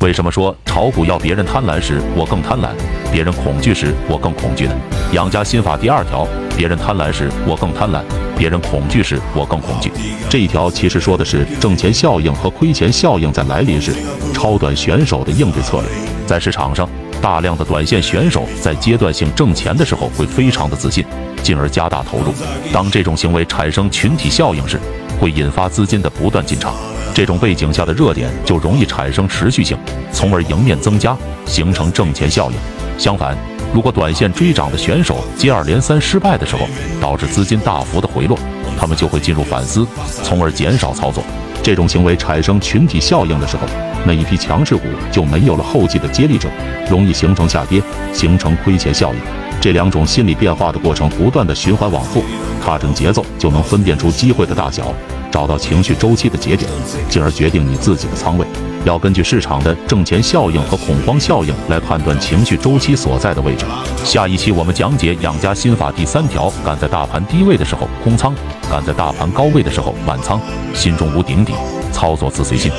为什么说炒股要别人贪婪时我更贪婪，别人恐惧时我更恐惧呢？养家心法第二条，别人贪婪时我更贪婪，别人恐惧时我更恐惧。这一条其实说的是挣钱效应和亏钱效应在来临时，超短选手的应对策略。在市场上，大量的短线选手在阶段性挣钱的时候会非常的自信，进而加大投入。当这种行为产生群体效应时，会引发资金的不断进场。这种背景下的热点就容易产生持续性，从而迎面增加，形成挣钱效应。相反，如果短线追涨的选手接二连三失败的时候，导致资金大幅的回落，他们就会进入反思，从而减少操作。这种行为产生群体效应的时候，那一批强势股就没有了后继的接力者，容易形成下跌，形成亏钱效应。这两种心理变化的过程不断的循环往复，踏准节奏就能分辨出机会的大小。找到情绪周期的节点，进而决定你自己的仓位。要根据市场的挣钱效应和恐慌效应来判断情绪周期所在的位置。下一期我们讲解养家心法第三条：敢在大盘低位的时候空仓，敢在大盘高位的时候满仓，心中无顶底，操作自随心。